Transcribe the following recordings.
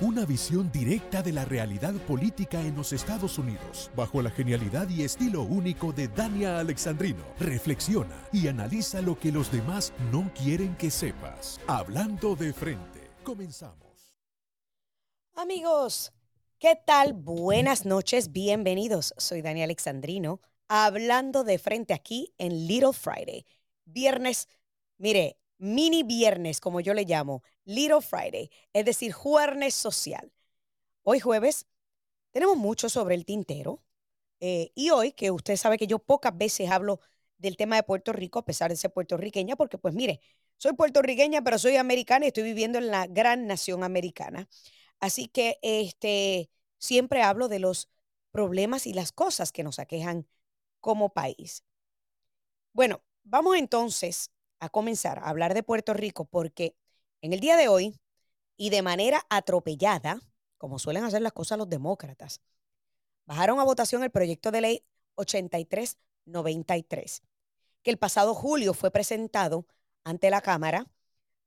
Una visión directa de la realidad política en los Estados Unidos, bajo la genialidad y estilo único de Dania Alexandrino. Reflexiona y analiza lo que los demás no quieren que sepas. Hablando de frente. Comenzamos. Amigos, ¿qué tal? Buenas noches, bienvenidos. Soy Dania Alexandrino, hablando de frente aquí en Little Friday. Viernes, mire, mini viernes, como yo le llamo, Little Friday, es decir, jueves social. Hoy jueves tenemos mucho sobre el tintero eh, y hoy, que usted sabe que yo pocas veces hablo del tema de Puerto Rico, a pesar de ser puertorriqueña, porque pues mire, soy puertorriqueña, pero soy americana y estoy viviendo en la gran nación americana. Así que este, siempre hablo de los problemas y las cosas que nos aquejan como país. Bueno, vamos entonces a comenzar a hablar de Puerto Rico porque en el día de hoy y de manera atropellada, como suelen hacer las cosas los demócratas, bajaron a votación el proyecto de ley 8393, que el pasado julio fue presentado ante la Cámara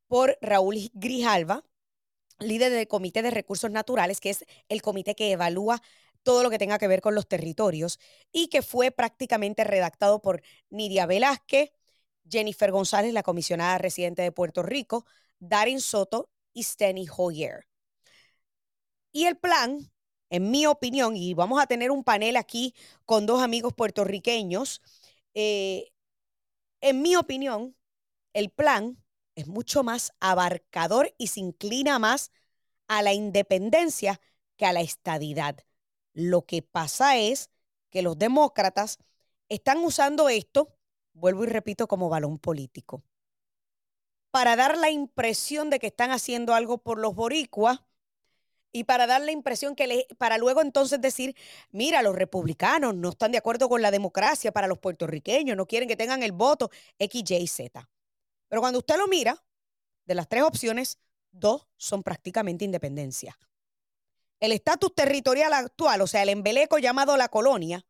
por Raúl Grijalva, líder del Comité de Recursos Naturales, que es el comité que evalúa todo lo que tenga que ver con los territorios y que fue prácticamente redactado por Nidia Velázquez, Jennifer González, la comisionada residente de Puerto Rico, Darin Soto y Steny Hoyer. Y el plan, en mi opinión, y vamos a tener un panel aquí con dos amigos puertorriqueños, eh, en mi opinión, el plan es mucho más abarcador y se inclina más a la independencia que a la estadidad. Lo que pasa es que los demócratas están usando esto vuelvo y repito, como balón político. Para dar la impresión de que están haciendo algo por los boricuas y para dar la impresión que le, para luego entonces decir, mira, los republicanos no están de acuerdo con la democracia para los puertorriqueños, no quieren que tengan el voto X, Y, Z. Pero cuando usted lo mira, de las tres opciones, dos son prácticamente independencia. El estatus territorial actual, o sea, el embeleco llamado la colonia,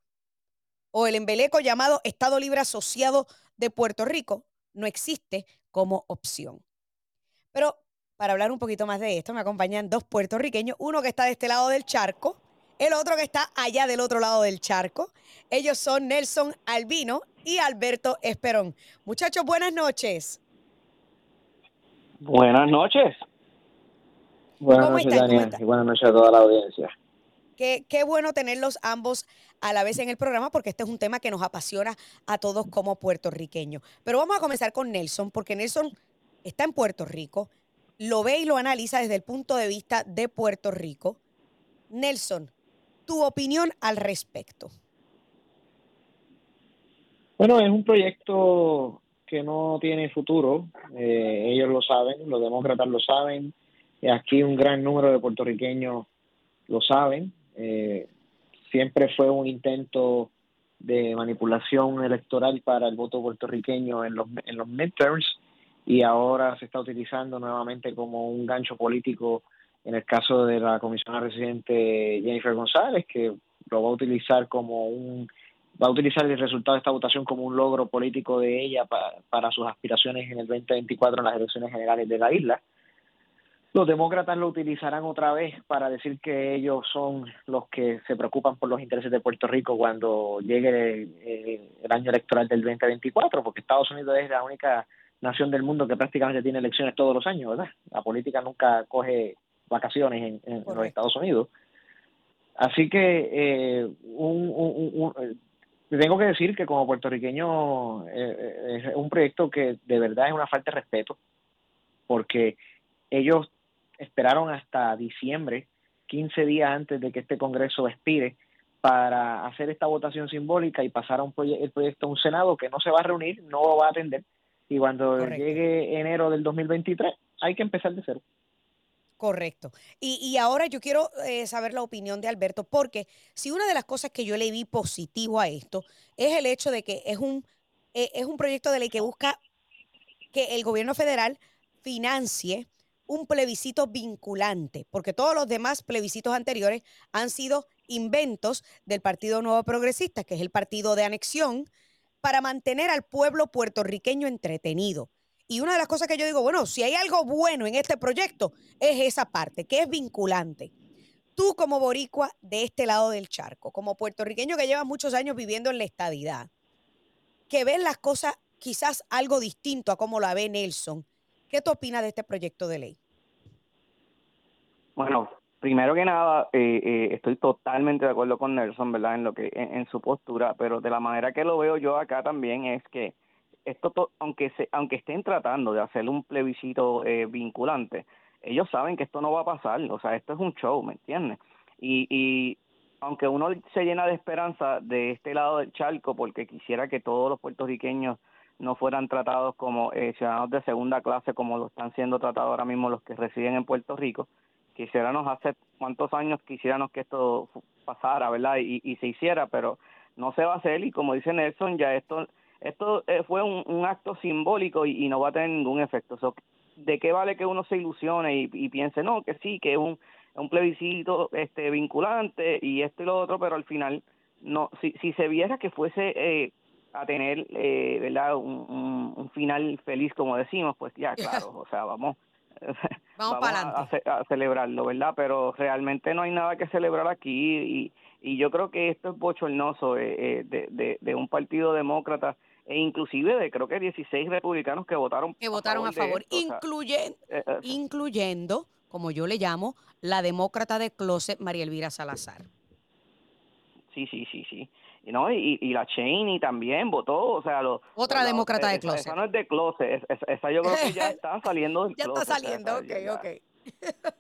o el embeleco llamado Estado Libre Asociado de Puerto Rico no existe como opción. Pero para hablar un poquito más de esto, me acompañan dos puertorriqueños, uno que está de este lado del charco, el otro que está allá del otro lado del charco. Ellos son Nelson Albino y Alberto Esperón. Muchachos, buenas noches. Buenas noches. Buenas noches, Daniel, y buenas noches a toda la audiencia. Qué, qué bueno tenerlos ambos a la vez en el programa porque este es un tema que nos apasiona a todos como puertorriqueños. Pero vamos a comenzar con Nelson porque Nelson está en Puerto Rico, lo ve y lo analiza desde el punto de vista de Puerto Rico. Nelson, tu opinión al respecto. Bueno, es un proyecto que no tiene futuro. Eh, ellos lo saben, los demócratas lo saben. Aquí un gran número de puertorriqueños lo saben. Eh, siempre fue un intento de manipulación electoral para el voto puertorriqueño en los, en los midterms y ahora se está utilizando nuevamente como un gancho político en el caso de la comisionada residente Jennifer González, que lo va a utilizar como un va a utilizar el resultado de esta votación como un logro político de ella para, para sus aspiraciones en el 2024 en las elecciones generales de la isla los demócratas lo utilizarán otra vez para decir que ellos son los que se preocupan por los intereses de Puerto Rico cuando llegue el, año electoral del 2024, porque Estados Unidos es la única nación del mundo que prácticamente tiene elecciones todos los años, ¿verdad? La política nunca coge vacaciones en, los Estados Unidos. Así que eh, un, tengo que decir que como puertorriqueño eh, eh, es un proyecto que de verdad es una falta de respeto, porque ellos esperaron hasta diciembre, 15 días antes de que este Congreso expire, para hacer esta votación simbólica y pasar a un el proyecto a un Senado que no se va a reunir, no lo va a atender, y cuando llegue enero del 2023 hay que empezar de cero. Correcto. Y, ahora yo quiero eh, saber la opinión de Alberto, porque si una de las cosas que yo le vi positivo a esto es el hecho de que es un, eh, es un proyecto de ley que busca que el gobierno federal financie un plebiscito vinculante, porque todos los demás plebiscitos anteriores han sido inventos del Partido Nuevo Progresista, que es el partido de anexión, para mantener al pueblo puertorriqueño entretenido. Y una de las cosas que yo digo, bueno, si hay algo bueno en este proyecto, es esa parte, que es vinculante. Tú como boricua de este lado del charco, como puertorriqueño que lleva muchos años viviendo en la estadidad, que ves las cosas quizás algo distinto a como la ve Nelson, ¿qué tú opinas de este proyecto de ley? Bueno, primero que nada, eh, eh, estoy totalmente de acuerdo con Nelson, ¿verdad? En lo que en, su postura, pero de la manera que lo veo yo acá también es que esto aunque se, aunque estén tratando de hacer un plebiscito eh, vinculante, ellos saben que esto no va a pasar, o sea, esto es un show, ¿me entiendes? Y, y aunque uno se llena de esperanza de este lado del charco, porque quisiera que todos los puertorriqueños no fueran tratados como eh, ciudadanos de segunda clase, como lo están siendo tratados ahora mismo los que residen en Puerto Rico, quisiéramos hace cuántos años quisiéramos que esto pasara, ¿verdad? Y, y se hiciera, pero no se va a hacer y como dice Nelson, ya esto esto eh, fue un, acto simbólico y, no va a tener ningún efecto. ¿De qué vale que uno se ilusione y, piense, no, que sí, que es un, un plebiscito este, vinculante y esto y lo otro, pero al final, no si, si se viera que fuese eh, a tener eh, verdad un, un, final feliz, como decimos, pues ya, claro, o sea, vamos. Vamos, a, celebrarlo, ¿verdad? Pero realmente no hay nada que celebrar aquí y, y yo creo que esto es bochornoso de, de, de un partido demócrata e inclusive de creo que 16 republicanos que votaron que votaron a favor, incluyendo, eh, eh, incluyendo, como yo le llamo, la demócrata de closet María Elvira Salazar. Sí, sí, sí, sí. Y, no, y, y la Cheney también votó, o sea, lo, otra demócrata de closet. Esa no es de closet, esa, yo creo que ya está saliendo del ya está saliendo, ok, ok.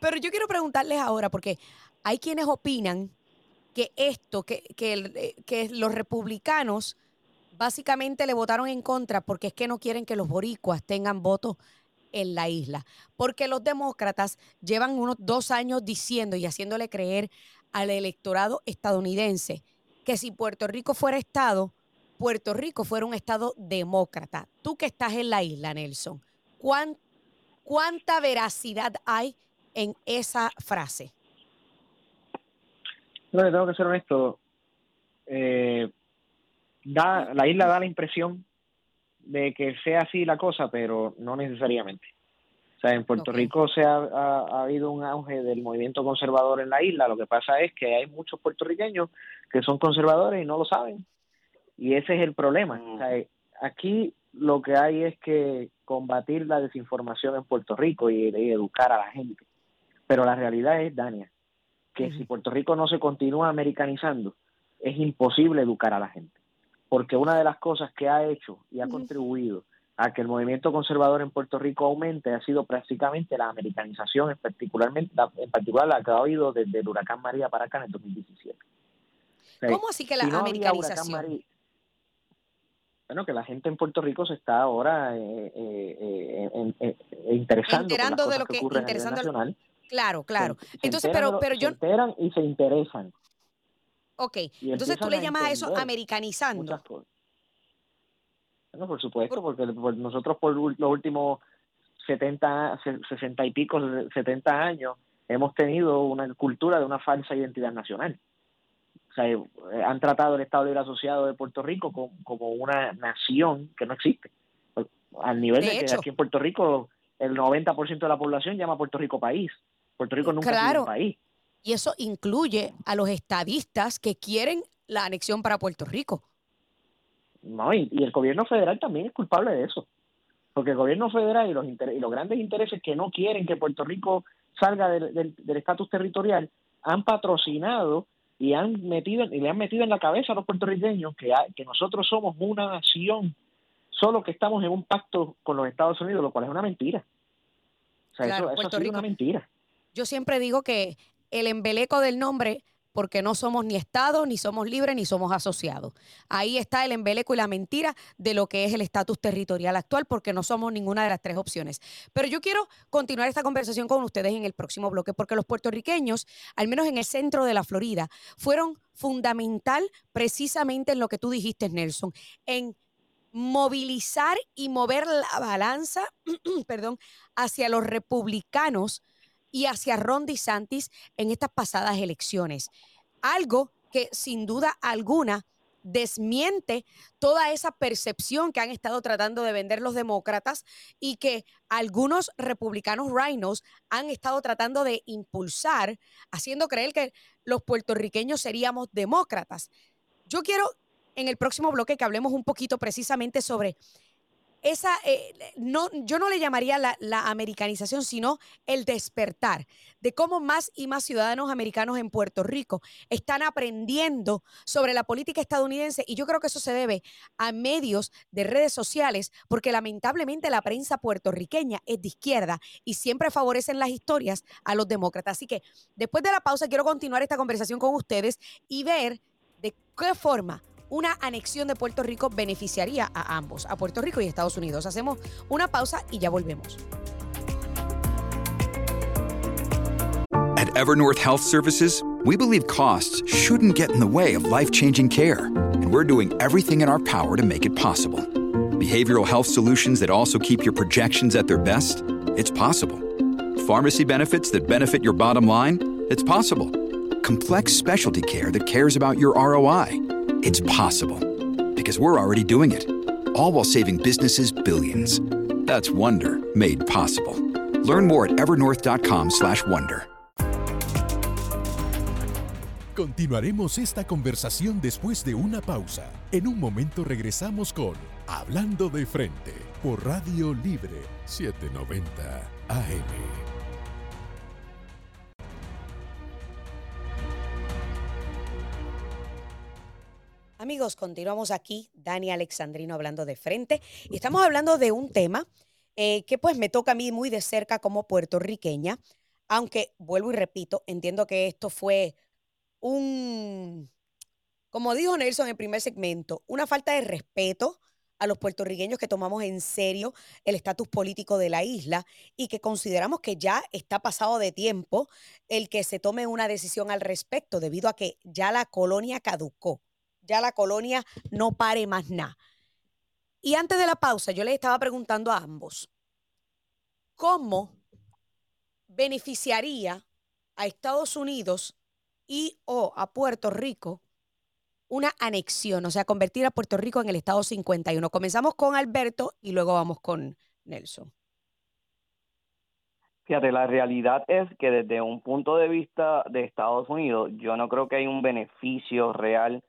Pero yo quiero preguntarles ahora, porque hay quienes opinan que esto, que, que, eh, que los republicanos básicamente le votaron en contra porque es que no quieren que los boricuas tengan votos en la isla. Porque los demócratas llevan unos dos años diciendo y haciéndole creer al electorado estadounidense que si Puerto Rico fuera Estado, Puerto Rico fuera un Estado demócrata. Tú que estás en la isla, Nelson, ¿cuánta veracidad hay en esa frase? Tengo que ser honesto. Eh, da, la isla da la impresión de que sea así la cosa, pero no necesariamente. O sea, en Puerto Rico se ha, ha, habido un auge del movimiento conservador en la isla. Lo que pasa es que hay muchos puertorriqueños que son conservadores y no lo saben. Y ese es el problema. O sea, aquí lo que hay es que combatir la desinformación en Puerto Rico y, educar a la gente. Pero la realidad es, Dania, que si Puerto Rico no se continúa americanizando, es imposible educar a la gente porque una de las cosas que ha hecho y ha contribuido a que el movimiento conservador en Puerto Rico aumente ha sido prácticamente la americanización, en, particularmente, en particular la que ha habido desde el huracán María para acá en el 2017. ¿Cómo así que la americanización? bueno, que la gente en Puerto Rico se está ahora eh, eh, eh, interesando Enterando de lo que, ocurre nacional. Claro, claro. Entonces, pero, pero yo... Se enteran y se interesan. Ok, entonces tú le llamas a eso americanizando. Bueno, por supuesto, porque nosotros por los últimos 70, 60 y pico, 70 años, hemos tenido una cultura de una falsa identidad nacional. O sea, eh, han tratado el Estado Libre Asociado de Puerto Rico como, una nación que no existe. Al nivel de, que aquí en Puerto Rico el 90% de la población llama a Puerto Rico país. Puerto Rico nunca ha sido un país. Y eso incluye a los estadistas que quieren la anexión para Puerto Rico. No, y, el gobierno federal también es culpable de eso. Porque el gobierno federal y los, y los grandes intereses que no quieren que Puerto Rico salga del estatus territorial han patrocinado y han metido y le han metido en la cabeza a los puertorriqueños que, que nosotros somos una nación, solo que estamos en un pacto con los Estados Unidos, lo cual es una mentira. O sea, eso, eso ha sido una mentira. Yo siempre digo que el embeleco del nombre porque no somos ni Estado, ni somos libres, ni somos asociados. Ahí está el embeleco y la mentira de lo que es el estatus territorial actual, porque no somos ninguna de las tres opciones. Pero yo quiero continuar esta conversación con ustedes en el próximo bloque, porque los puertorriqueños, al menos en el centro de la Florida, fueron fundamental precisamente en lo que tú dijiste, Nelson, en movilizar y mover la balanza, perdón, hacia los republicanos y hacia Ron DeSantis en estas pasadas elecciones. Algo que sin duda alguna desmiente toda esa percepción que han estado tratando de vender los demócratas y que algunos republicanos rhinos han estado tratando de impulsar, haciendo creer que los puertorriqueños seríamos demócratas. Yo quiero en el próximo bloque que hablemos un poquito precisamente sobre esa, eh, no, yo no le llamaría la, la, americanización, sino el despertar de cómo más y más ciudadanos americanos en Puerto Rico están aprendiendo sobre la política estadounidense y yo creo que eso se debe a medios de redes sociales, porque lamentablemente la prensa puertorriqueña es de izquierda y siempre favorecen las historias a los demócratas. Así que después de la pausa quiero continuar esta conversación con ustedes y ver de qué forma una anexión de Puerto Rico beneficiaría a ambos, a Puerto Rico y Estados Unidos. Hacemos una pausa y ya volvemos. At Evernorth Health Services, we believe costs shouldn't get in the way of life-changing care, and we're doing everything in our power to make it possible. Behavioral health solutions that also keep your projections at their best? It's possible. Pharmacy benefits that benefit your bottom line? It's possible. Complex specialty care that cares about your ROI? It's possible because we're already doing it, all while saving businesses billions. That's Wonder made possible. Learn more at evernorth.com/wonder. Continuaremos esta conversación después de una pausa. En un momento regresamos con Hablando de frente por Radio Libre 790 AM. Amigos, continuamos aquí, Dani Alexandrino hablando de frente y estamos hablando de un tema eh, que pues me toca a mí muy de cerca como puertorriqueña, aunque vuelvo y repito, entiendo que esto fue un, como dijo Nelson en el primer segmento, una falta de respeto a los puertorriqueños que tomamos en serio el estatus político de la isla y que consideramos que ya está pasado de tiempo el que se tome una decisión al respecto debido a que ya la colonia caducó ya la colonia no pare más nada. Y antes de la pausa, yo les estaba preguntando a ambos, ¿cómo beneficiaría a Estados Unidos y o a Puerto Rico una anexión, o sea, convertir a Puerto Rico en el Estado 51? Comenzamos con Alberto y luego vamos con Nelson. Fíjate, la realidad es que desde un punto de vista de Estados Unidos, yo no creo que hay un beneficio real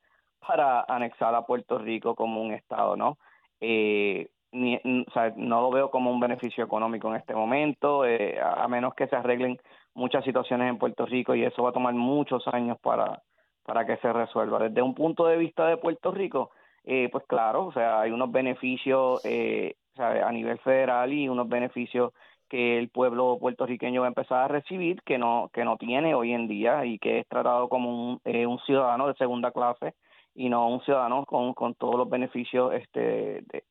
para anexar a Puerto Rico como un Estado, ¿no? Eh, no lo veo como un beneficio económico en este momento, eh, a menos que se arreglen muchas situaciones en Puerto Rico y eso va a tomar muchos años para, para que se resuelva. Desde un punto de vista de Puerto Rico, eh, pues claro, o sea, hay unos beneficios eh, a nivel federal y unos beneficios que el pueblo puertorriqueño va a empezar a recibir que no que no tiene hoy en día y que es tratado como un, eh, un ciudadano de segunda clase y no un ciudadano con, con todos los beneficios este de,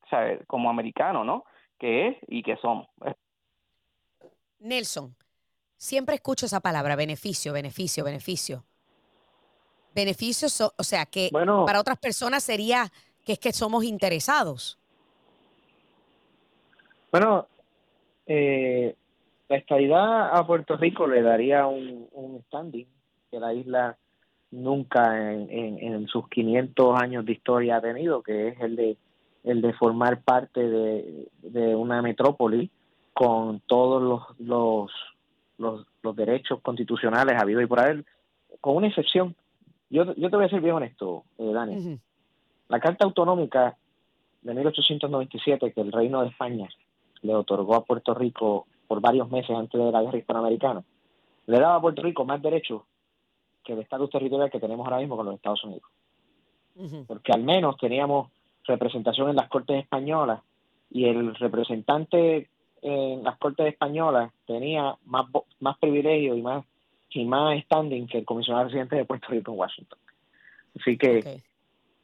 como americano, ¿no? Que es y que somos. Nelson, siempre escucho esa palabra, beneficio, beneficio, beneficio. Beneficios, o sea, que para otras personas sería que es que somos interesados. Bueno, eh, la estadidad a Puerto Rico le daría un, un standing que la isla nunca en, en, sus 500 años de historia ha tenido, que es el de el de formar parte de, de una metrópoli con todos los, los, los, los derechos constitucionales habido y por haber, con una excepción. Yo, yo te voy a ser bien honesto, eh, Dani. La Carta Autonómica de 1897 que el Reino de España le otorgó a Puerto Rico por varios meses antes de la guerra hispanoamericana, le daba a Puerto Rico más derechos que el estatus territorial que tenemos ahora mismo con los Estados Unidos. Porque al menos teníamos representación en las Cortes Españolas y el representante en las Cortes Españolas tenía más, más privilegios y más y más standing que el comisionado residente de Puerto Rico en Washington. Así que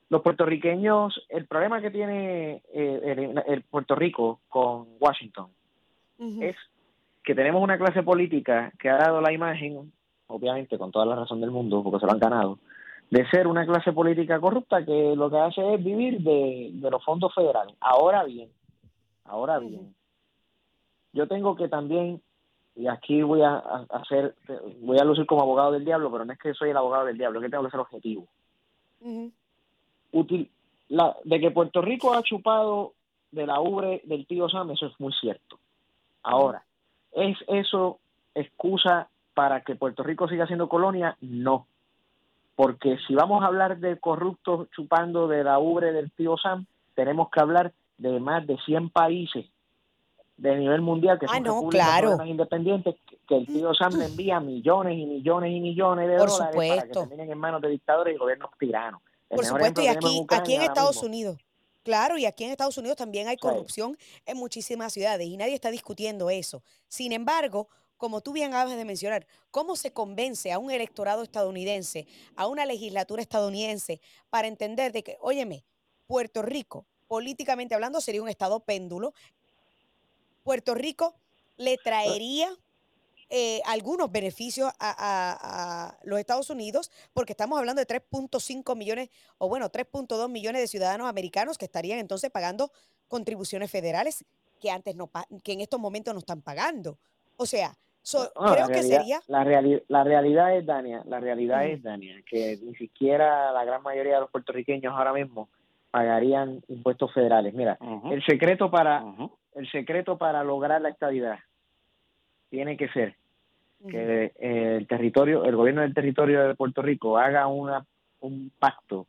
los puertorriqueños, el problema que tiene eh, el, Puerto Rico con Washington es que tenemos una clase política que ha dado la imagen, obviamente con toda la razón del mundo, porque se lo han ganado, de ser una clase política corrupta que lo que hace es vivir de, los fondos federales. Ahora bien, ahora bien, yo tengo que también y aquí voy a, hacer, voy a lucir como abogado del diablo, pero no es que soy el abogado del diablo, es que tengo que ser objetivo. la, de que Puerto Rico ha chupado de la ubre del tío Sam, eso es muy cierto. Ahora, ¿es eso excusa para que Puerto Rico siga siendo colonia? No. Porque si vamos a hablar de corruptos chupando de la ubre del tío Sam, tenemos que hablar de más de 100 países de nivel mundial que ah, son no, claro. independientes que el tío Sam le envía millones y millones y millones de dólares para que terminen en manos de dictadores y gobiernos tiranos. Por supuesto, y aquí, aquí en Estados Unidos. Claro, y aquí en Estados Unidos también hay corrupción en muchísimas ciudades y nadie está discutiendo eso. Sin embargo, como tú bien acabas de mencionar, ¿cómo se convence a un electorado estadounidense, a una legislatura estadounidense, para entender de que, óyeme, Puerto Rico, políticamente hablando, sería un estado péndulo Puerto Rico le traería eh, algunos beneficios a, los Estados Unidos, porque estamos hablando de 3.5 millones, o bueno, 3.2 millones de ciudadanos americanos que estarían entonces pagando contribuciones federales que antes no que en estos momentos no están pagando. O sea, creo que sería la, la realidad es Dania, la realidad es Dania que ni siquiera la gran mayoría de los puertorriqueños ahora mismo pagarían impuestos federales. Mira, el secreto para el secreto para lograr la estabilidad tiene que ser que el territorio, el gobierno del territorio de Puerto Rico haga una, un pacto,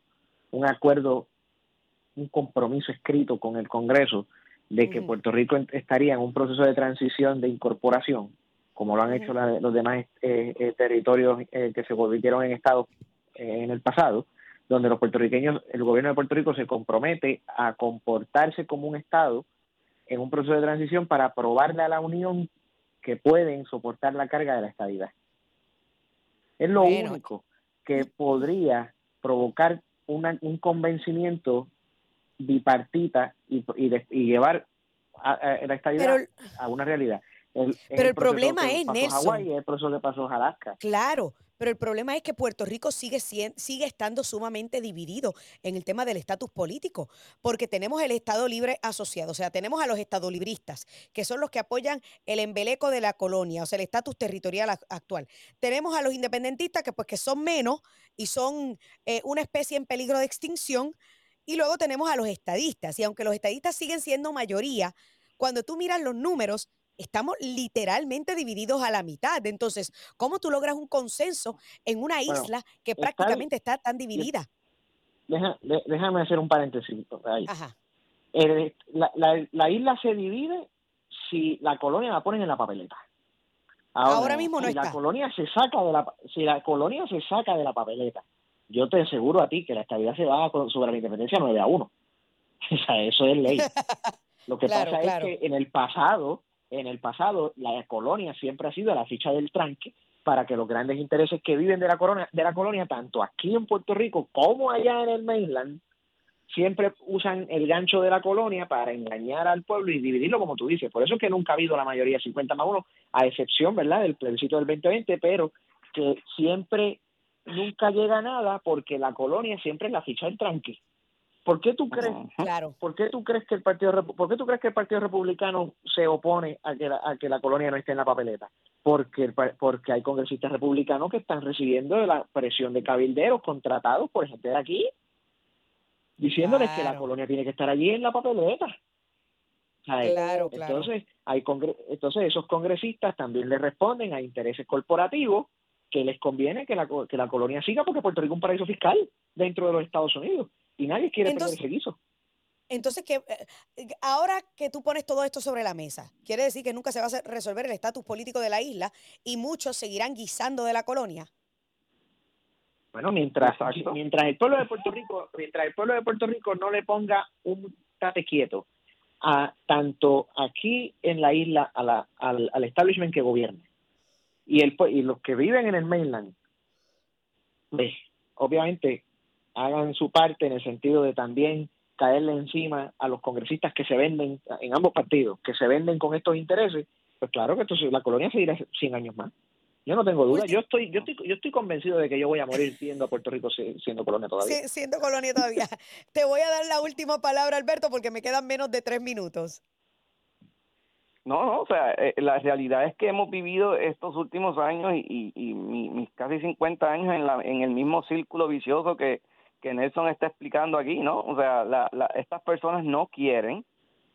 un acuerdo, un compromiso escrito con el Congreso de que Puerto Rico estaría en un proceso de transición de incorporación, como lo han hecho los demás eh, eh, territorios eh, que se convirtieron en estados en el pasado, donde los puertorriqueños, el gobierno de Puerto Rico se compromete a comportarse como un estado en un proceso de transición para probarle a la Unión que pueden soportar la carga de la estabilidad. Es lo único que podría provocar un convencimiento bipartita y, y, llevar a, la estabilidad a una realidad. Pero el problema es, Nelson. el proceso que pasó Alaska. Claro, pero el problema es que Puerto Rico sigue, sigue estando sumamente dividido en el tema del estatus político, porque tenemos el Estado Libre asociado, o sea, tenemos a los estadolibristas, que son los que apoyan el embeleco de la colonia, o sea, el estatus territorial actual. Tenemos a los independentistas, que pues que son menos y son eh, una especie en peligro de extinción, y luego tenemos a los estadistas, y aunque los estadistas siguen siendo mayoría, cuando tú miras los números, estamos literalmente divididos a la mitad. Entonces, ¿cómo tú logras un consenso en una isla que prácticamente está tan dividida? déjame hacer un paréntesis ahí. la, isla se divide si la colonia la ponen en la papeleta. Ahora, mismo no si La colonia se saca de la, si la colonia se saca de la papeleta, yo te aseguro a ti que la estabilidad se va sobre la independencia 9 a 1. O sea, eso es ley. Lo que pasa es que en el pasado en el pasado la colonia siempre ha sido la ficha del tranque para que los grandes intereses que viven de la colonia, de la colonia tanto aquí en Puerto Rico como allá en el mainland, siempre usan el gancho de la colonia para engañar al pueblo y dividirlo como tú dices. Por eso es que nunca ha habido la mayoría 50 más 1, a excepción, ¿verdad?, del plebiscito del 2020, pero que siempre nunca llega nada porque la colonia siempre es la ficha del tranque. ¿Por qué tú crees? Claro. ¿Por qué tú crees que el partido por qué tú crees que el Partido Republicano se opone a que la, a que la colonia no esté en la papeleta? Porque porque hay congresistas republicanos que están recibiendo la presión de cabilderos contratados por gente de aquí diciéndoles que la colonia tiene que estar allí en la papeleta. Claro, claro. Entonces, hay entonces esos congresistas también le responden a intereses corporativos que les conviene que la, que la colonia siga porque Puerto Rico es un paraíso fiscal dentro de los Estados Unidos y nadie quiere entonces, perder ese guiso. Entonces, que, eh, ahora que tú pones todo esto sobre la mesa, quiere decir que nunca se va a resolver el estatus político de la isla y muchos seguirán guisando de la colonia. Bueno, mientras, mientras el pueblo de Puerto Rico, mientras el pueblo de Puerto Rico no le ponga un tate quieto a tanto aquí en la isla a la, al, al establishment que gobierne, Y, el, y los que viven en el mainland, pues, obviamente, hagan su parte en el sentido de también caerle encima a los congresistas que se venden en ambos partidos, que se venden con estos intereses, pues claro que entonces la colonia seguirá 100 años más. Yo no tengo duda. Yo estoy, yo estoy, yo estoy convencido de que yo voy a morir siendo Puerto Rico siendo colonia todavía. Sí, siendo colonia todavía. Te voy a dar la última palabra, Alberto, porque me quedan menos de tres minutos. No, no, o sea, eh, la realidad es que hemos vivido estos últimos años y, y, mis casi 50 años en, la, en el mismo círculo vicioso que, que Nelson está explicando aquí, ¿no? O sea, la, la, estas personas no quieren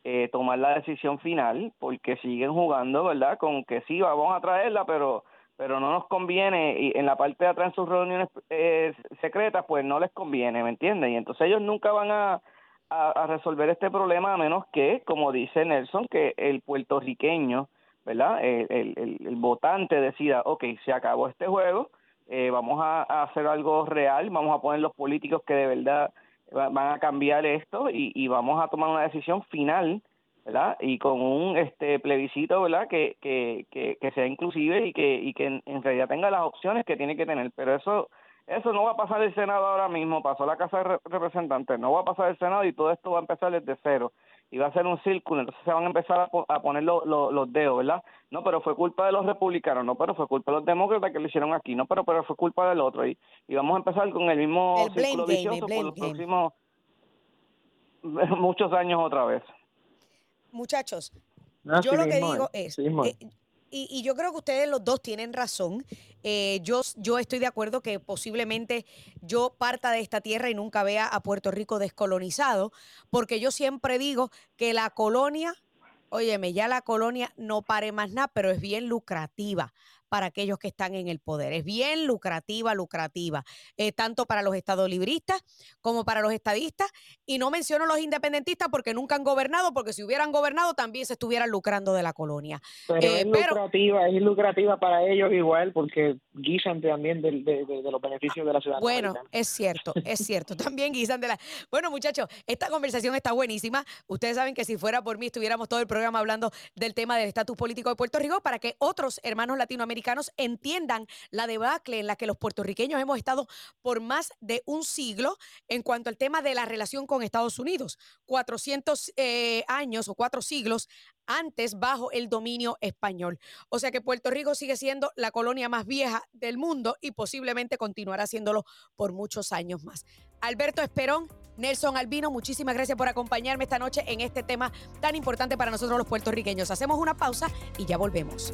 eh, tomar la decisión final porque siguen jugando, ¿verdad? Con que sí, vamos a traerla, pero pero no nos conviene y en la parte de atrás en sus reuniones eh, secretas pues no les conviene, ¿me entienden? Y entonces ellos nunca van a, resolver este problema a menos que, como dice Nelson, que el puertorriqueño, ¿verdad? El, el, el, votante decida, ok, se acabó este juego, eh, vamos a, hacer algo real, vamos a poner los políticos que de verdad van a cambiar esto y, vamos a tomar una decisión final ¿verdad? Y con un este plebiscito, ¿verdad? Que, que, sea inclusive y que, y que en, realidad tenga las opciones que tiene que tener. Pero eso eso no va a pasar el Senado ahora mismo, pasó la Casa de Representantes, no va a pasar el Senado y todo esto va a empezar desde cero. Y va a ser un círculo, entonces se van a empezar a, poner los dedos, ¿verdad? No, pero fue culpa de los republicanos, no, pero fue culpa de los demócratas que lo hicieron aquí, no, pero, pero fue culpa del otro. Y, y vamos a empezar con el mismo círculo vicioso por los próximos muchos años otra vez. Muchachos, yo lo que digo es, eh, y, yo creo que ustedes los dos tienen razón. Eh, yo, yo estoy de acuerdo que posiblemente yo parta de esta tierra y nunca vea a Puerto Rico descolonizado, porque yo siempre digo que la colonia, óyeme, ya la colonia no pare más nada, pero es bien lucrativa para aquellos que están en el poder. Es bien lucrativa, lucrativa, eh, tanto para los estadolibristas como para los estadistas. Y no menciono los independentistas porque nunca han gobernado, porque si hubieran gobernado también se estuvieran lucrando de la colonia. Pero es eh, lucrativa, es lucrativa para ellos igual porque guisan también de, los beneficios de la ciudad. Bueno, es cierto, es cierto, también guisan de la... Bueno, muchachos, esta conversación está buenísima. Ustedes saben que si fuera por mí estuviéramos todo el programa hablando del tema del estatus político de Puerto Rico para que otros hermanos latinoamericanos entiendan la debacle en la que los puertorriqueños hemos estado por más de un siglo en cuanto al tema de la relación con Estados Unidos. 400 eh, años o cuatro siglos antes bajo el dominio español. O sea que Puerto Rico sigue siendo la colonia más vieja del mundo y posiblemente continuará siéndolo por muchos años más. Alberto Esperón, Nelson Albino, muchísimas gracias por acompañarme esta noche en este tema tan importante para nosotros los puertorriqueños. Hacemos una pausa y ya volvemos.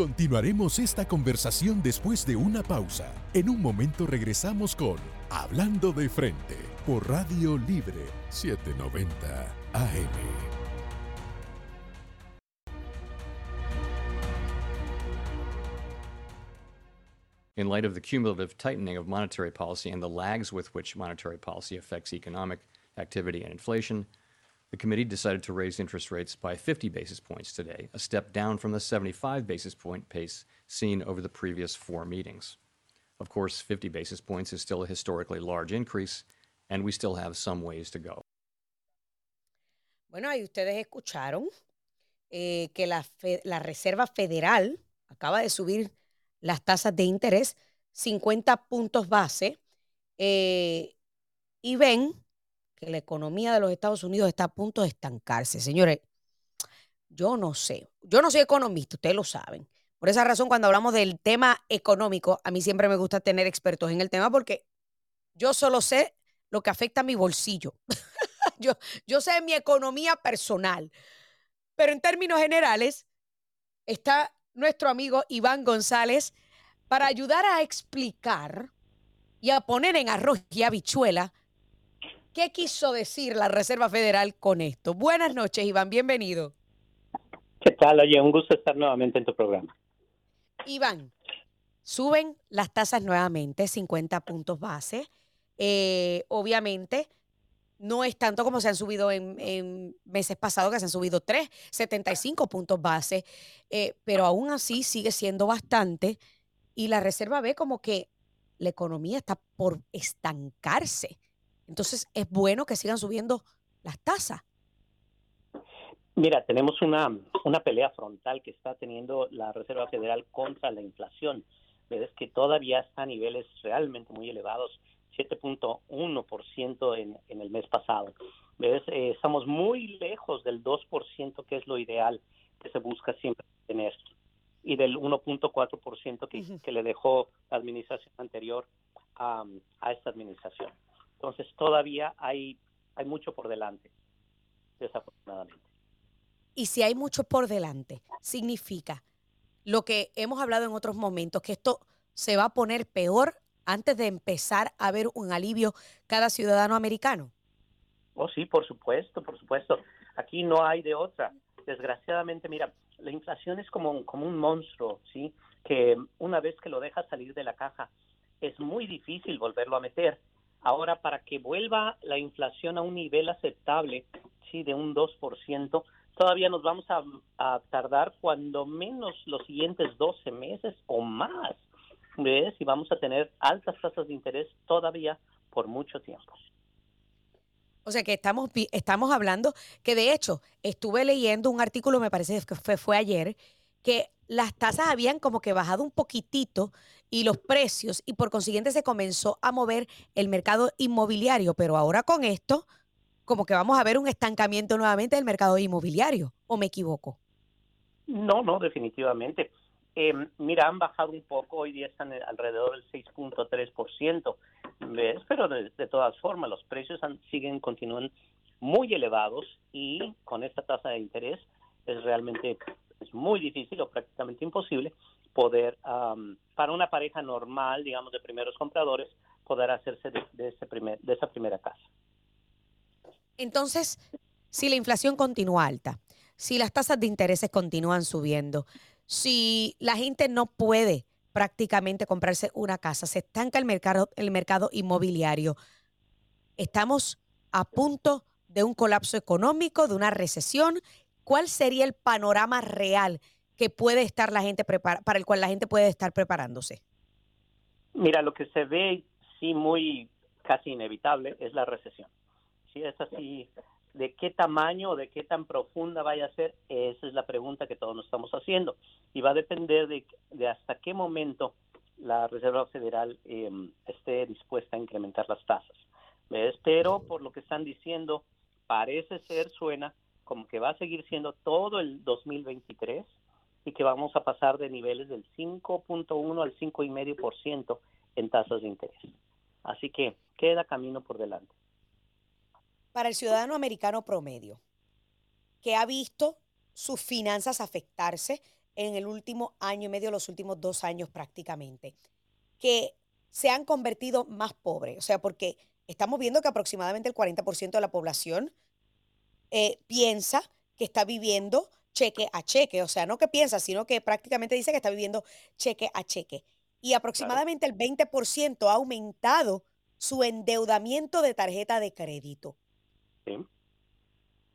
Continuaremos esta conversación después de una pausa. En un momento regresamos con Hablando de Frente por Radio Libre 790 AM. in light of the cumulative tightening of monetary policy and the lags with which monetary policy affects economic activity and inflation, The committee decided to raise interest rates by 50 basis points today, a step down from the 75 basis point pace seen over the previous four meetings. Of course, 50 basis points is still a historically large increase, and we still have some ways to go. Bueno, ahí ustedes escucharon eh, que la, fe, la Reserva Federal acaba de subir las tasas de interés 50 puntos base eh, y ven que la economía de los Estados Unidos está a punto de estancarse. Señores, yo no sé, yo no soy economista, ustedes lo saben. Por esa razón, cuando hablamos del tema económico, a mí siempre me gusta tener expertos en el tema porque yo solo sé lo que afecta a mi bolsillo. yo, yo sé mi economía personal. Pero en términos generales, está nuestro amigo Iván González para ayudar a explicar y a poner en arroz y habichuela ¿Qué quiso decir la Reserva Federal con esto? Buenas noches, Iván, bienvenido. ¿Qué tal? Oye, un gusto estar nuevamente en tu programa. Iván, suben las tasas nuevamente, 50 puntos base. Eh, obviamente, no es tanto como se han subido en, meses pasados, que se han subido 3, 75 puntos base, eh, pero aún así sigue siendo bastante y la Reserva ve como que la economía está por estancarse. Entonces es bueno que sigan subiendo las tasas. Mira, tenemos una, una pelea frontal que está teniendo la Reserva Federal contra la inflación. Ves que todavía está a niveles realmente muy elevados 7.1% en, en el mes pasado. ¿Ves? Eh, estamos muy lejos del 2% que es lo ideal que se busca siempre tener y del 1.4% que, que le dejó la administración anterior a, a, esta administración. Entonces todavía hay, hay mucho por delante, desafortunadamente. Y si hay mucho por delante, significa lo que hemos hablado en otros momentos, que esto se va a poner peor antes de empezar a ver un alivio cada ciudadano americano? Oh, sí, por supuesto, por supuesto. Aquí no hay de otra. Desgraciadamente, mira, la inflación es como, como un monstruo, ¿sí? Que una vez que lo dejas salir de la caja, es muy difícil volverlo a meter. Ahora, para que vuelva la inflación a un nivel aceptable, sí, de un 2%, todavía nos vamos a, a tardar cuando menos los siguientes 12 meses o más ¿ves? Y vamos a tener altas tasas de interés todavía por mucho tiempo. O sea que estamos, estamos hablando que de hecho estuve leyendo un artículo, me parece que fue, fue ayer, que las tasas habían como que bajado un poquitito y los precios y por consiguiente se comenzó a mover el mercado inmobiliario, pero ahora con esto como que vamos a ver un estancamiento nuevamente del mercado inmobiliario, ¿o me equivoco? No, no, definitivamente. Eh, mira, han bajado un poco, hoy día están alrededor del 6.3%, ¿ves? pero de, todas formas los precios siguen, continúan muy elevados y con esta tasa de interés es realmente es muy difícil o prácticamente imposible poder, para una pareja normal, digamos, de primeros compradores, poder hacerse de, de, ese primer, de esa primera casa. Entonces, si la inflación continúa alta, si las tasas de intereses continúan subiendo, si la gente no puede prácticamente comprarse una casa, se estanca el mercado, el mercado inmobiliario, estamos a punto de un colapso económico, de una recesión. ¿Cuál sería el panorama real que puede estar la gente para el cual la gente puede estar preparándose? Mira, lo que se ve sí muy casi inevitable es la recesión. Sí, es así de qué tamaño o de qué tan profunda vaya a ser, esa es la pregunta que todos nos estamos haciendo. Y va a depender de, hasta qué momento la Reserva Federal em, esté dispuesta a incrementar las tasas. Pero por lo que están diciendo, parece ser, suena como que va a seguir siendo todo el 2023 y que vamos a pasar de niveles del 5.1 al 5,5% en tasas de interés. Así que queda camino por delante para el ciudadano americano promedio que ha visto sus finanzas afectarse en el último año y medio, los últimos dos años prácticamente, que se han convertido más pobres. O sea, porque estamos viendo que aproximadamente el 40% de la población eh, piensa que está viviendo cheque a cheque. O sea, no que piensa, sino que prácticamente dice que está viviendo cheque a cheque. Y aproximadamente el 20% ha aumentado su endeudamiento de tarjeta de crédito.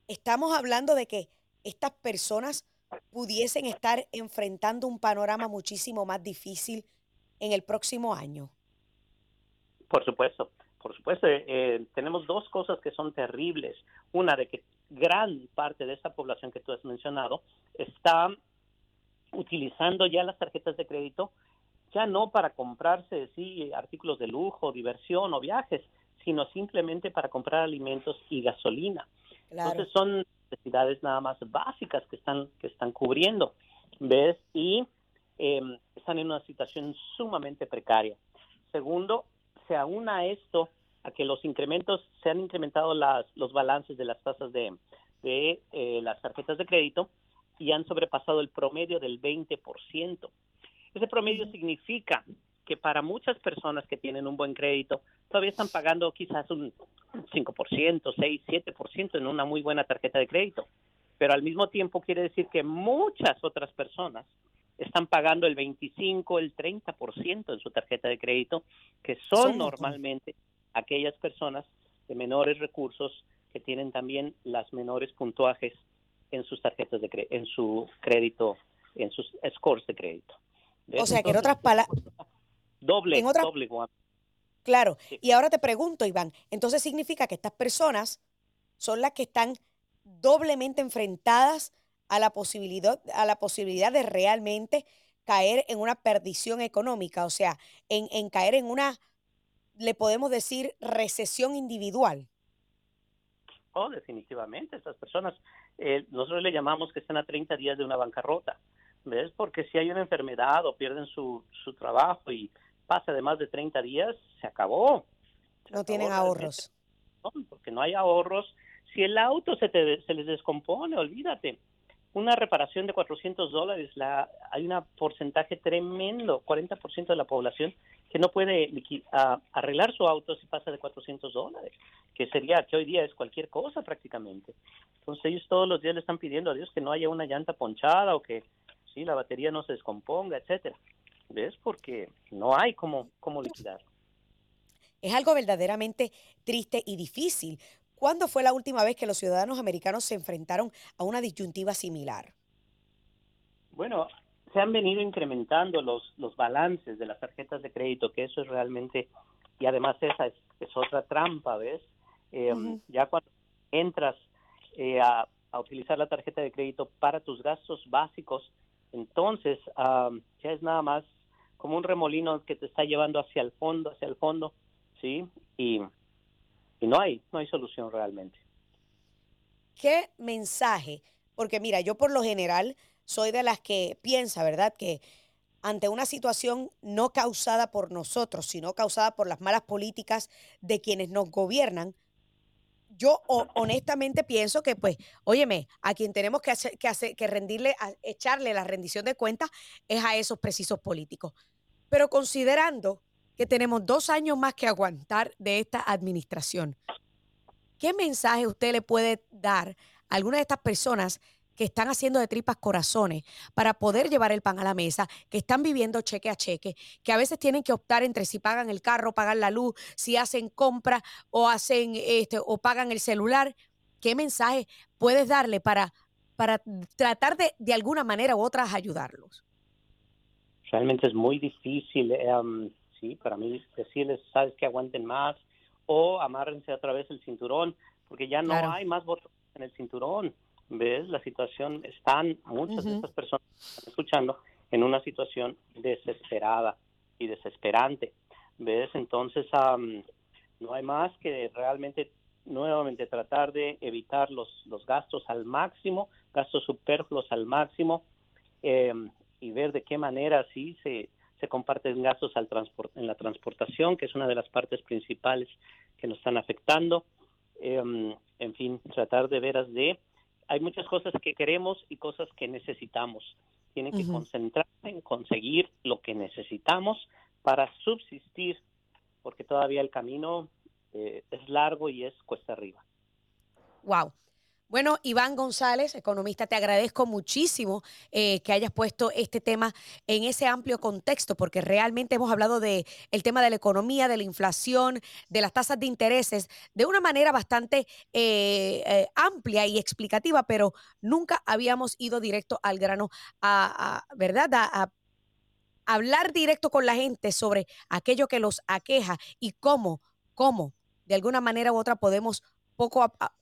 Estamos hablando de que estas personas pudiesen estar enfrentando un panorama muchísimo más difícil en el próximo año. Por supuesto, por supuesto. Eh, tenemos dos cosas que son terribles. Una de que gran parte de esa población que tú has mencionado está utilizando ya las tarjetas de crédito ya no para comprarse sí artículos de lujo, diversión o viajes, sino simplemente para comprar alimentos y gasolina. Entonces son necesidades nada más básicas que están que están cubriendo, ¿ves? Y em, están en una situación sumamente precaria. Segundo, se aúna esto a que los incrementos se han incrementado las, los balances de las tasas de, de eh, las tarjetas de crédito y han sobrepasado el promedio del 20%. Ese promedio significa que para muchas personas que tienen un buen crédito todavía están pagando quizás un 5%, 6, 7% en una muy buena tarjeta de crédito. Pero al mismo tiempo quiere decir que muchas otras personas están pagando el 25, el 30% en su tarjeta de crédito, que son normalmente aquellas personas de menores recursos que tienen también las menores puntuajes en sus tarjetas de crédito, en su crédito, en sus scores de crédito. O sea, que en otras palabras... Doble, doble, Claro. Y ahora te pregunto, Iván, entonces significa que estas personas son las que están doblemente enfrentadas a la posibilidad, a la posibilidad de realmente caer en una perdición económica, o sea, en, en caer en una, le podemos decir, recesión individual. Oh, definitivamente. Estas personas, eh, nosotros le llamamos que están a 30 días de una bancarrota. ¿Ves? Porque si hay una enfermedad o pierden su, su trabajo y pasa de más de 30 días, se acabó. no tienen ahorros. porque no hay ahorros. Si el auto se, te, se les descompone, olvídate. Una reparación de 400 dólares, la, hay un porcentaje tremendo, 40% de la población que no puede arreglar su auto si pasa de 400 dólares, que sería que hoy día es cualquier cosa prácticamente. Entonces ellos todos los días le están pidiendo a Dios que no haya una llanta ponchada o que sí, la batería no se descomponga, etcétera. ¿Ves? Porque no hay cómo, cómo liquidar. Es algo verdaderamente triste y difícil. ¿Cuándo fue la última vez que los ciudadanos americanos se enfrentaron a una disyuntiva similar? Bueno, se han venido incrementando los, los balances de las tarjetas de crédito, que eso es realmente, y además esa es, otra trampa, ¿ves? Em, ya cuando entras eh, a, a, utilizar la tarjeta de crédito para tus gastos básicos, entonces ya es nada más como un remolino que te está llevando hacia el fondo, hacia el fondo, ¿sí? Y, y no hay, no hay solución realmente. ¿Qué mensaje? Porque mira, yo por lo general soy de las que piensa, ¿verdad? Que ante una situación no causada por nosotros, sino causada por las malas políticas de quienes nos gobiernan, yo honestamente pienso que, pues, óyeme, a quien tenemos que hacer, que hacer, que rendirle, echarle la rendición de cuentas es a esos precisos políticos. Pero considerando que tenemos dos años más que aguantar de esta administración, ¿qué mensaje usted le puede dar a alguna de estas personas que están haciendo de tripas corazones para poder llevar el pan a la mesa, que están viviendo cheque a cheque, que a veces tienen que optar entre si pagan el carro, pagan la luz, si hacen compra o hacen este o pagan el celular. ¿Qué mensaje puedes darle para, para tratar de, de alguna manera u otra ayudarlos? Realmente es muy difícil, em, sí, para mí decirles, sabes que aguanten más o amárrense otra vez el cinturón, porque ya no hay más votos en el cinturón ves la situación, están muchas de estas personas escuchando en una situación desesperada y desesperante, ves entonces no hay más que realmente nuevamente tratar de evitar los, los gastos al máximo, gastos superfluos al máximo em, y ver de qué manera sí se, se comparten gastos al transport, en la transportación, que es una de las partes principales que nos están afectando. Em, en fin, tratar de veras de hay muchas cosas que queremos y cosas que necesitamos. Tienen que concentrarse en conseguir lo que necesitamos para subsistir, porque todavía el camino eh, es largo y es cuesta arriba. Wow. Bueno, Iván González, economista, te agradezco muchísimo eh, que hayas puesto este tema en ese amplio contexto, porque realmente hemos hablado de el tema de la economía, de la inflación, de las tasas de intereses, de una manera bastante eh, eh, amplia y explicativa, pero nunca habíamos ido directo al grano a, ¿verdad? a hablar directo con la gente sobre aquello que los aqueja y cómo, cómo, de alguna manera u otra podemos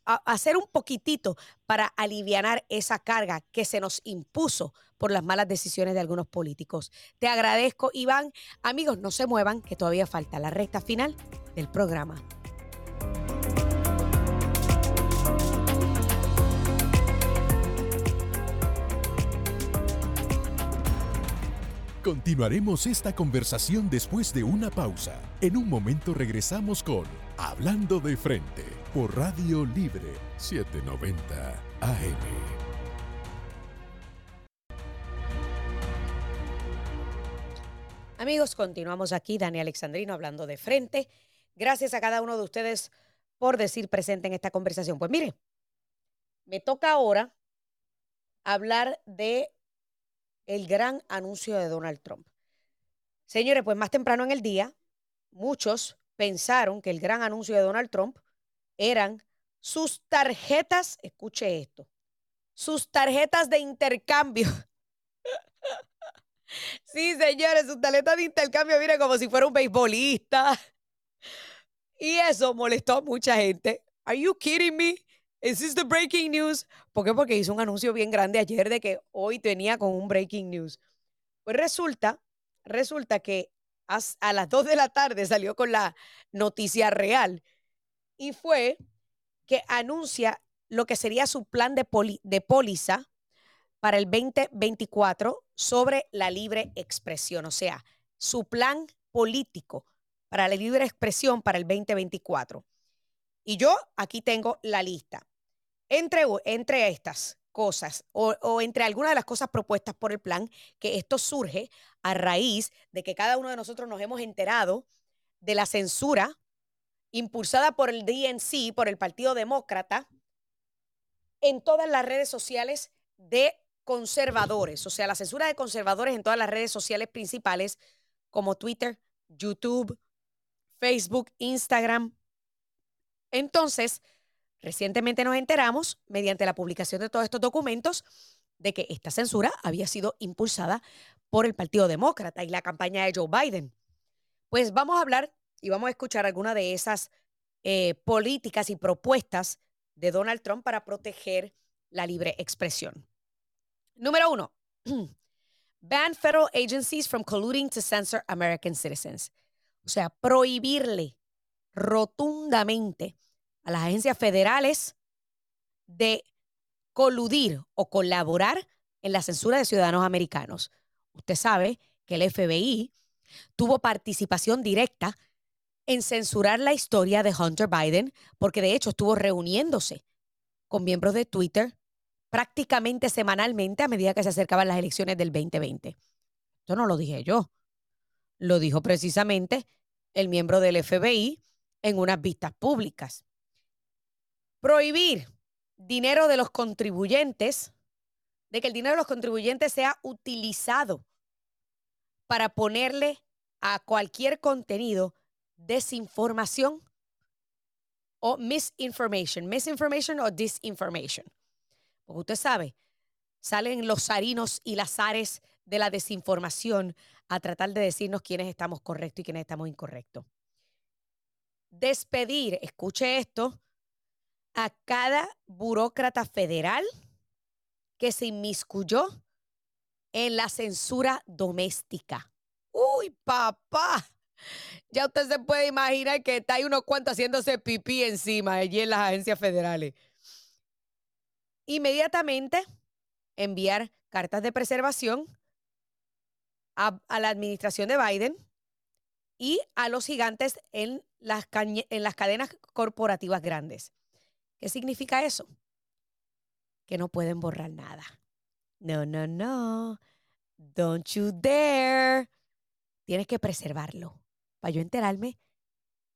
hacer un poquitito para aliviar esa carga que se nos impuso por las malas decisiones de algunos políticos. Te agradezco, Iván. Amigos, no se muevan, que todavía falta la recta final del programa. Continuaremos esta conversación después de una pausa. En un momento regresamos con Hablando de Frente por Radio Libre 790 AM. Amigos, continuamos aquí, Dani Alexandrino hablando de frente. Gracias a cada uno de ustedes por decir presente en esta conversación. Pues mire, me toca ahora hablar de el gran anuncio de Donald Trump. Señores, pues más temprano en el día, muchos pensaron que el gran anuncio de Donald Trump eran sus tarjetas, escuche esto, sus tarjetas de intercambio. sí, señores, sus tarjetas de intercambio, mire, como si fuera un beisbolista. Y eso molestó a mucha gente. Are you kidding me? Is this the breaking news? ¿Por qué? Porque hizo un anuncio bien grande ayer de que hoy tenía con un breaking news. Pues resulta, resulta que a las 2 de la tarde salió con la noticia real y fue que anuncia lo que sería su plan de, de póliza para el 2024 sobre la libre expresión, o sea, su plan político para la libre expresión para el 2024. Y yo aquí tengo la lista. Entre, entre estas cosas o, entre algunas de las cosas propuestas por el plan, que esto surge a raíz de que cada uno de nosotros nos hemos enterado de la censura impulsada por el DNC, por el Partido Demócrata, en todas las redes sociales de conservadores, o sea, la censura de conservadores en todas las redes sociales principales como Twitter, YouTube, Facebook, Instagram. Entonces, recientemente nos enteramos, mediante la publicación de todos estos documentos, de que esta censura había sido impulsada por el Partido Demócrata y la campaña de Joe Biden. Pues vamos a hablar y vamos a escuchar algunas de esas eh, políticas y propuestas de Donald Trump para proteger la libre expresión. Número uno, ban federal agencies from colluding to censor American citizens. O sea, prohibirle rotundamente a las agencias federales de coludir o colaborar en la censura de ciudadanos americanos. Usted sabe que el FBI tuvo participación directa en censurar la historia de Hunter Biden, porque de hecho estuvo reuniéndose con miembros de Twitter prácticamente semanalmente a medida que se acercaban las elecciones del 2020. Esto no lo dije yo, lo dijo precisamente el miembro del FBI en unas vistas públicas. Prohibir dinero de los contribuyentes, de que el dinero de los contribuyentes sea utilizado para ponerle a cualquier contenido desinformación o misinformation. Misinformation o disinformation. Porque usted sabe, salen los sarinos y las ares de la desinformación a tratar de decirnos quiénes estamos correctos y quiénes estamos incorrectos. Despedir, escuche esto, a cada burócrata federal que se inmiscuyó en la censura doméstica. Uy, papá, ya usted se puede imaginar que está ahí unos cuantos haciéndose pipí encima allí en las agencias federales. Inmediatamente enviar cartas de preservación a, la administración de Biden y a los gigantes en las, en las cadenas corporativas grandes. ¿Qué significa eso? Que no pueden borrar nada. No, no, no. Don't you dare. Tienes que preservarlo para yo enterarme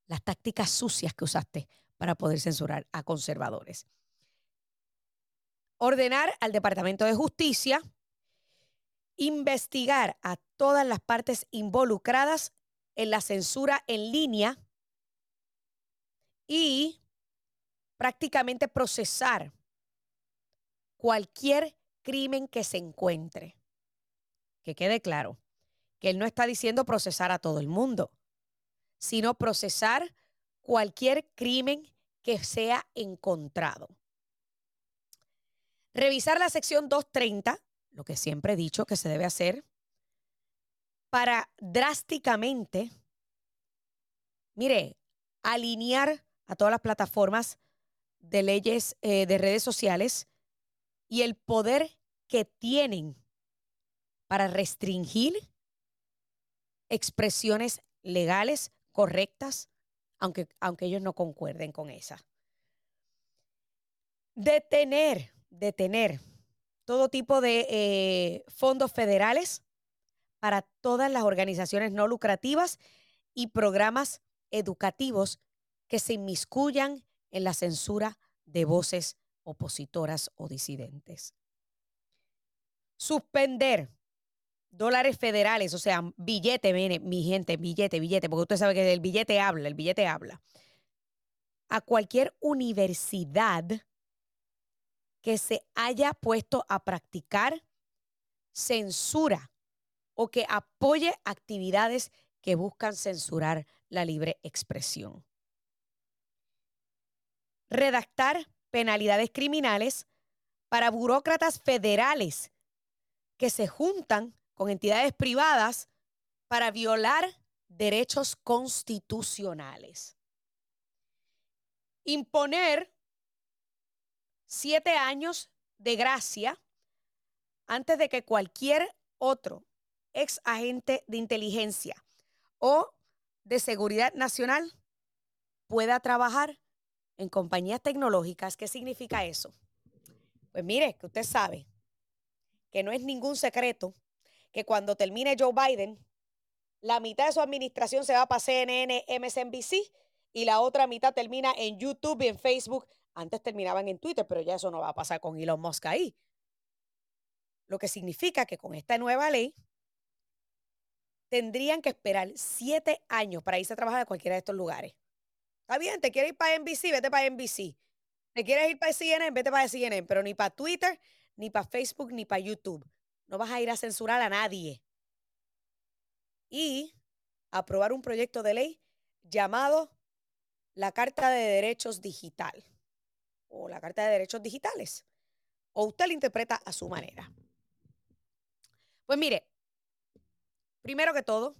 las tácticas sucias que usaste para poder censurar a conservadores. Ordenar al Departamento de Justicia investigar a todas las partes involucradas en la censura en línea y prácticamente procesar cualquier crimen que se encuentre. Que quede claro que él no está diciendo procesar a todo el mundo sino procesar cualquier crimen que sea encontrado. Revisar la sección 230, lo que siempre he dicho que se debe hacer, para drásticamente, mire, alinear a todas las plataformas de leyes eh, de redes sociales y el poder que tienen para restringir expresiones legales correctas, aunque, aunque ellos no concuerden con esa. Detener, detener todo tipo de eh, fondos federales para todas las organizaciones no lucrativas y programas educativos que se inmiscuyan en la censura de voces opositoras o disidentes. Suspender dólares federales, o sea, billete, viene, mi gente, billete, billete, porque usted sabe que el billete habla, el billete habla. A cualquier universidad que se haya puesto a practicar censura o que apoye actividades que buscan censurar la libre expresión. Redactar penalidades criminales para burócratas federales que se juntan con entidades privadas para violar derechos constitucionales. Imponer siete años de gracia antes de que cualquier otro ex agente de inteligencia o de seguridad nacional pueda trabajar en compañías tecnológicas. ¿Qué significa eso? Pues mire, que usted sabe que no es ningún secreto que cuando termine Joe Biden, la mitad de su administración se va para CNN, MSNBC y la otra mitad termina en YouTube y en Facebook. Antes terminaban en Twitter, pero ya eso no va a pasar con Elon Musk ahí. Lo que significa que con esta nueva ley tendrían que esperar siete años para irse a trabajar a cualquiera de estos lugares. Está bien, te quieres ir para NBC, vete para NBC. Te quieres ir para CNN, vete para CNN, pero ni para Twitter, ni para Facebook, ni para YouTube. No vas a ir a censurar a nadie. Y aprobar un proyecto de ley llamado la Carta de Derechos Digital o la Carta de Derechos Digitales. O usted la interpreta a su manera. Pues mire, primero que todo,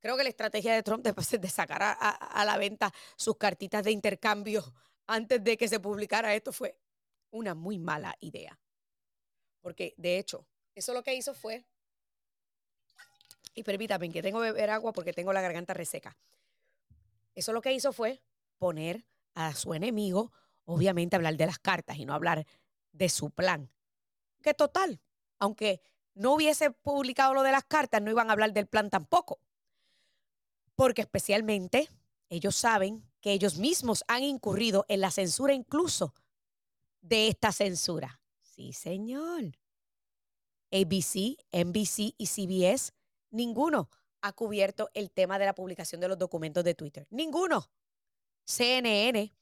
creo que la estrategia de Trump de, de sacar a la venta sus cartitas de intercambio antes de que se publicara esto fue una muy mala idea. Porque, de hecho, eso lo que hizo fue. Y permítame, que tengo que beber agua porque tengo la garganta reseca. Eso lo que hizo fue poner a su enemigo, obviamente, hablar de las cartas y no hablar de su plan. Que total, aunque no hubiese publicado lo de las cartas, no iban a hablar del plan tampoco. Porque especialmente ellos saben que ellos mismos han incurrido en la censura incluso de esta censura. Sí, señor. ABC, NBC y CBS, ninguno ha cubierto el tema de la publicación de los documentos de Twitter. Ninguno. CNN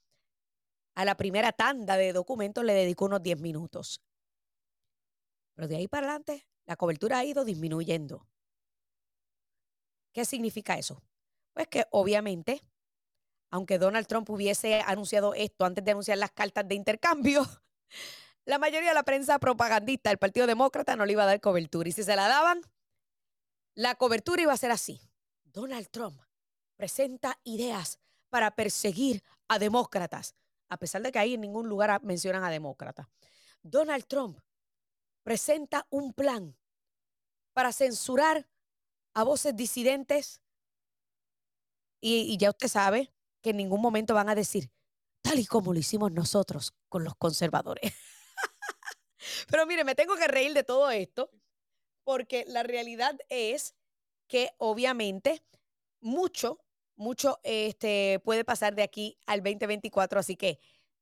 a la primera tanda de documentos le dedicó unos 10 minutos. Pero de ahí para adelante, la cobertura ha ido disminuyendo. ¿Qué significa eso? Pues que obviamente, aunque Donald Trump hubiese anunciado esto antes de anunciar las cartas de intercambio, la mayoría de la prensa propagandista del Partido Demócrata no le iba a dar cobertura. Y si se la daban, la cobertura iba a ser así. Donald Trump presenta ideas para perseguir a demócratas, a pesar de que ahí en ningún lugar mencionan a demócratas. Donald Trump presenta un plan para censurar a voces disidentes y, y ya usted sabe que en ningún momento van a decir, tal y como lo hicimos nosotros con los conservadores. Pero mire, me tengo que reír de todo esto porque la realidad es que obviamente mucho, mucho este, puede pasar de aquí al 2024. Así que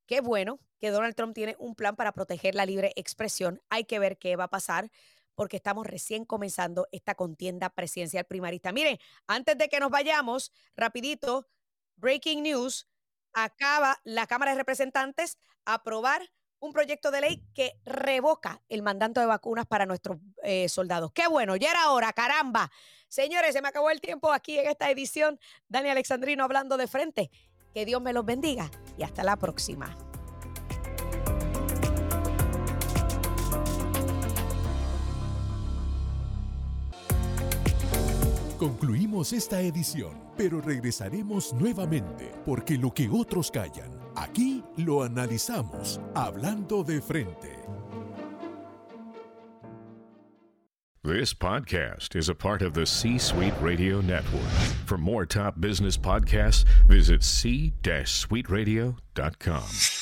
qué bueno que Donald Trump tiene un plan para proteger la libre expresión. Hay que ver qué va a pasar porque estamos recién comenzando esta contienda presidencial primarista. Miren, antes de que nos vayamos, rapidito, breaking news, acaba la Cámara de Representantes aprobar un proyecto de ley que revoca el mandato de vacunas para nuestros eh, soldados. Qué bueno, ya era hora, caramba. Señores, se me acabó el tiempo aquí en esta edición. Dani Alexandrino hablando de frente. Que Dios me los bendiga y hasta la próxima. Concluimos esta edición, pero regresaremos nuevamente porque lo que otros callan, aquí lo analizamos, hablando de frente. This podcast is a part of the C Suite Radio Network. For more top business podcasts, visit c-suiteradio.com.